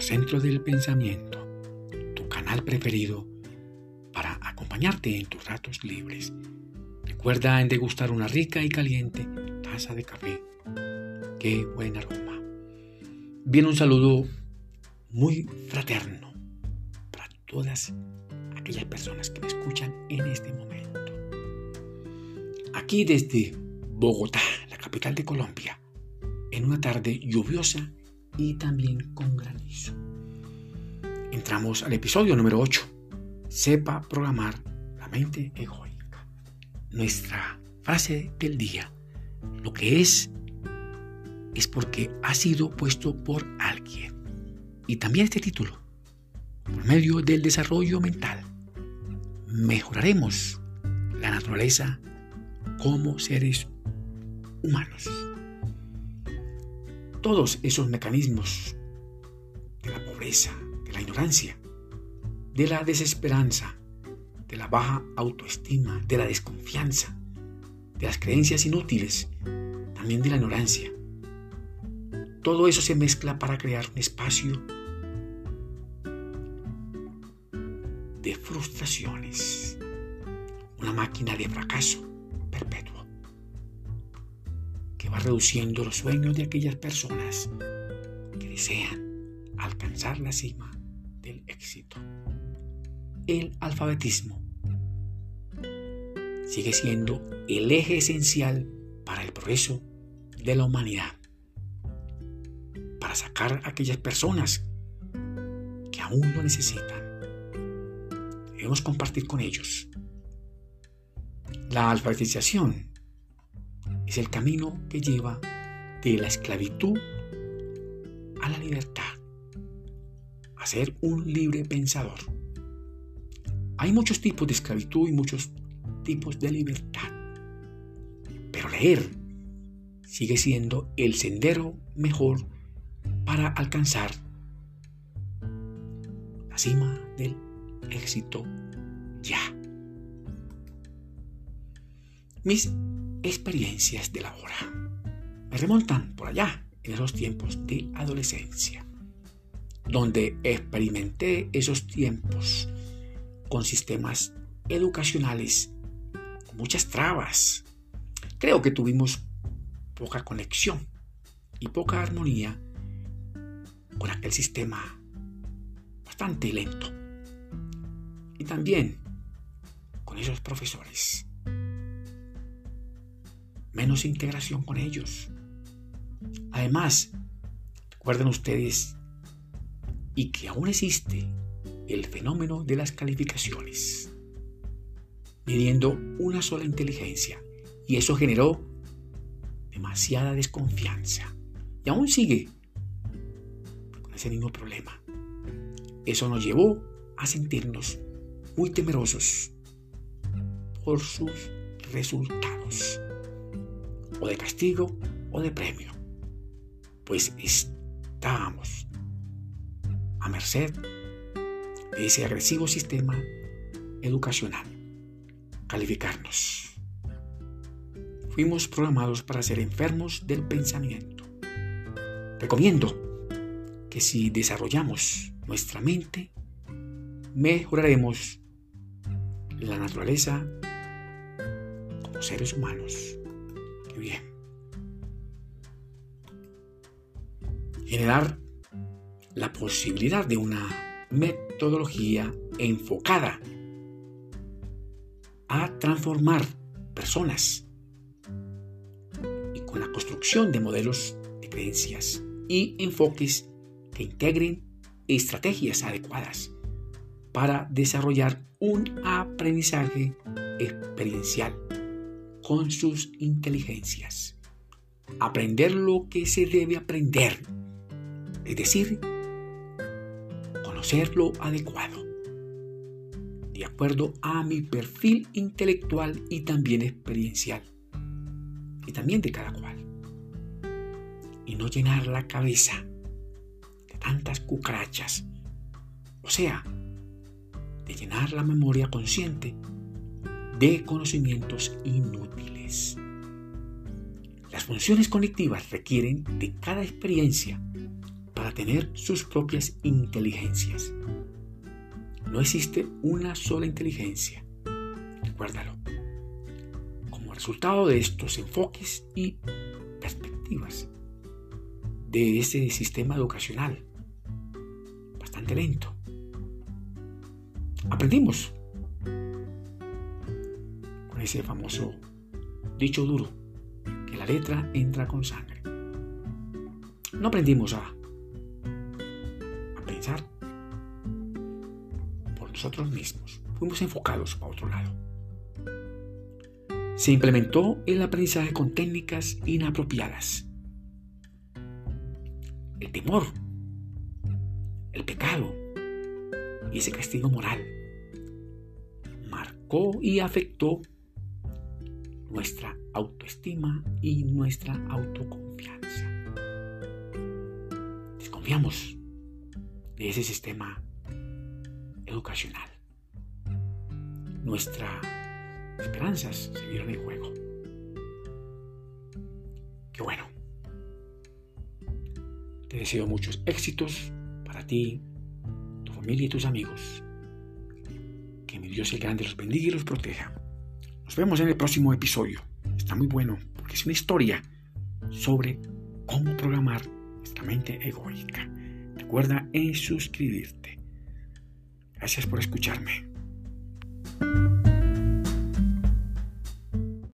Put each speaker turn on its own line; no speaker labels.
Centro del Pensamiento, tu canal preferido para acompañarte en tus ratos libres. Recuerda en degustar una rica y caliente taza de café. Qué buen aroma. Viene un saludo muy fraterno para todas aquellas personas que me escuchan en este momento. Aquí desde Bogotá, la capital de Colombia, en una tarde lluviosa y también con granizo. Entramos al episodio número 8. Sepa programar la mente egoica. Nuestra frase del día. Lo que es es porque ha sido puesto por alguien. Y también este título. Por medio del desarrollo mental, mejoraremos la naturaleza como seres humanos todos esos mecanismos de la pobreza, de la ignorancia, de la desesperanza, de la baja autoestima, de la desconfianza, de las creencias inútiles, también de la ignorancia. Todo eso se mezcla para crear un espacio de frustraciones, una máquina de fracaso perpetuo reduciendo los sueños de aquellas personas que desean alcanzar la cima del éxito. El alfabetismo sigue siendo el eje esencial para el progreso de la humanidad, para sacar a aquellas personas que aún lo necesitan. Debemos compartir con ellos. La alfabetización es el camino que lleva de la esclavitud a la libertad, a ser un libre pensador. Hay muchos tipos de esclavitud y muchos tipos de libertad, pero leer sigue siendo el sendero mejor para alcanzar la cima del éxito ya. Mis experiencias de la hora. Me remontan por allá, en esos tiempos de adolescencia, donde experimenté esos tiempos con sistemas educacionales con muchas trabas. Creo que tuvimos poca conexión y poca armonía con aquel sistema bastante lento. Y también con esos profesores menos integración con ellos. Además, recuerden ustedes y que aún existe el fenómeno de las calificaciones, midiendo una sola inteligencia, y eso generó demasiada desconfianza. Y aún sigue con ese mismo problema. Eso nos llevó a sentirnos muy temerosos por sus resultados o de castigo o de premio, pues estábamos a merced de ese agresivo sistema educacional, calificarnos. Fuimos programados para ser enfermos del pensamiento. Recomiendo que si desarrollamos nuestra mente, mejoraremos la naturaleza como seres humanos bien. Generar la posibilidad de una metodología enfocada a transformar personas y con la construcción de modelos de creencias y enfoques que integren estrategias adecuadas para desarrollar un aprendizaje experiencial con sus inteligencias. Aprender lo que se debe aprender, es decir, conocer lo adecuado, de acuerdo a mi perfil intelectual y también experiencial, y también de cada cual, y no llenar la cabeza de tantas cucarachas, o sea, de llenar la memoria consciente de conocimientos inútiles. Las funciones cognitivas requieren de cada experiencia para tener sus propias inteligencias. No existe una sola inteligencia. Recuérdalo. Como resultado de estos enfoques y perspectivas de ese sistema educacional bastante lento, aprendimos ese famoso dicho duro que la letra entra con sangre. No aprendimos a por nosotros mismos. Fuimos enfocados a otro lado. Se implementó el aprendizaje con técnicas inapropiadas. El temor, el pecado y ese castigo moral marcó y afectó nuestra autoestima y nuestra autoconfianza. Desconfiamos de ese sistema educacional. Nuestras esperanzas se vieron en juego. Qué bueno. Te deseo muchos éxitos para ti, tu familia y tus amigos. Que mi Dios el Grande los bendiga y los proteja. Nos vemos en el próximo episodio. Está muy bueno porque es una historia sobre cómo programar nuestra mente egoica. Recuerda en suscribirte. Gracias por escucharme.